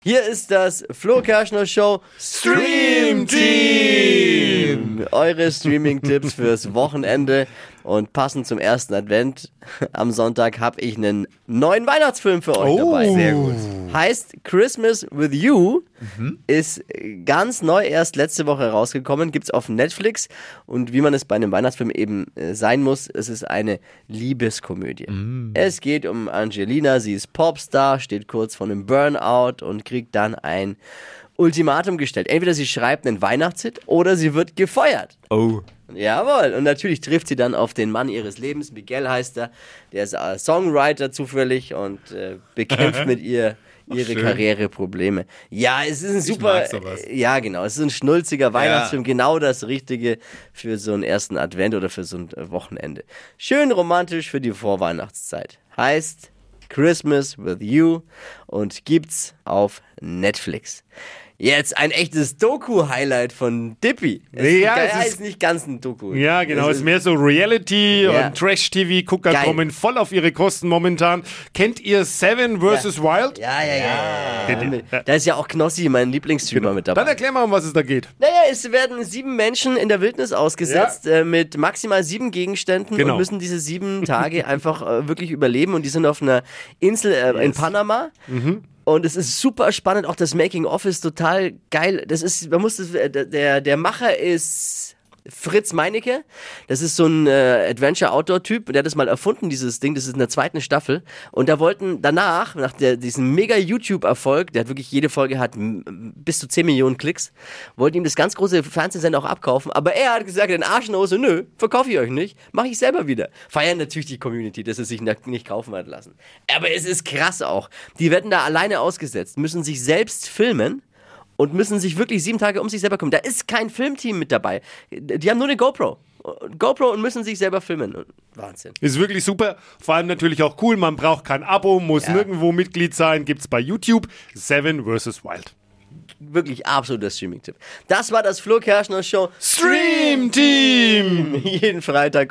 Hier ist das Flo Kerschner Show Stream Team. Eure Streaming-Tipps fürs Wochenende. Und passend zum ersten Advent am Sonntag habe ich einen neuen Weihnachtsfilm für euch Oh. dabei. Sehr gut. Heißt Christmas with You. Ist ganz neu erst letzte Woche rausgekommen. Gibt's auf Netflix. Und wie man es bei einem Weihnachtsfilm eben äh, sein muss, es ist eine Liebeskomödie. Es geht um Angelina. Sie ist Popstar, steht kurz vor einem Burnout und kriegt dann ein Ultimatum gestellt. Entweder sie schreibt einen Weihnachtshit oder sie wird gefeuert. Oh. Jawohl, und natürlich trifft sie dann auf den Mann ihres Lebens, Miguel heißt er, der ist äh, Songwriter zufällig und äh, bekämpft mit ihr ihre schön. Karriereprobleme. Ja, es ist ein super, ja genau, es ist ein schnulziger Weihnachtsfilm, genau das Richtige für so einen ersten Advent oder für so ein äh, Wochenende. Schön romantisch für die Vorweihnachtszeit. Heißt Christmas with You und gibt's auf Netflix. Jetzt ein echtes Doku-Highlight von Dippy. Es Ja, ist, es ja, ist- ist nicht ganz ein Doku. Ja, genau. Es ist mehr so Reality Ja. und Trash-TV-Gucker kommen voll auf ihre Kosten momentan. Kennt ihr Seven vs. Wild? Ja, ja, ja. Ja. Da ist ja auch Knossi, mein Lieblingsstreamer, mit dabei. Dann erklär mal, um was es da geht. Naja, es werden sieben Menschen in der Wildnis ausgesetzt äh, mit maximal sieben Gegenständen Genau. und müssen diese sieben Tage einfach äh, wirklich überleben. Und die sind auf einer Insel äh, in Panama. Mhm. Und es ist super spannend, auch das Making-of ist total geil. Das ist, man muss das, der, der Macher ist Fritz Meinecke. Das ist so ein äh, Adventure-Outdoor-Typ. Der hat das mal erfunden, dieses Ding. Das ist in der zweiten Staffel. Und da wollten danach, nach der, diesem mega YouTube-Erfolg, der hat wirklich jede Folge hat bis zu 10 Millionen Klicks, wollten ihm das ganz große Fernsehsender auch abkaufen. Aber er hat gesagt, den Arschnose, nö, verkaufe ich euch nicht, mache ich selber wieder. Feiern natürlich die Community, dass es sich nicht kaufen hat lassen. Aber es ist krass auch. Die werden da alleine ausgesetzt, müssen sich selbst filmen und müssen sich wirklich sieben Tage um sich selber kümmern. Da ist kein Filmteam mit dabei. Die haben nur eine GoPro. GoPro und müssen sich selber filmen. Wahnsinn. Ist wirklich super. Vor allem natürlich auch cool. Man braucht kein Abo, muss Ja. nirgendwo Mitglied sein. Gibt's bei YouTube. Seven vs. Wild. Wirklich absoluter Streaming-Tipp. Das war das Flo Kerschner Show. Stream Team! Jeden Freitag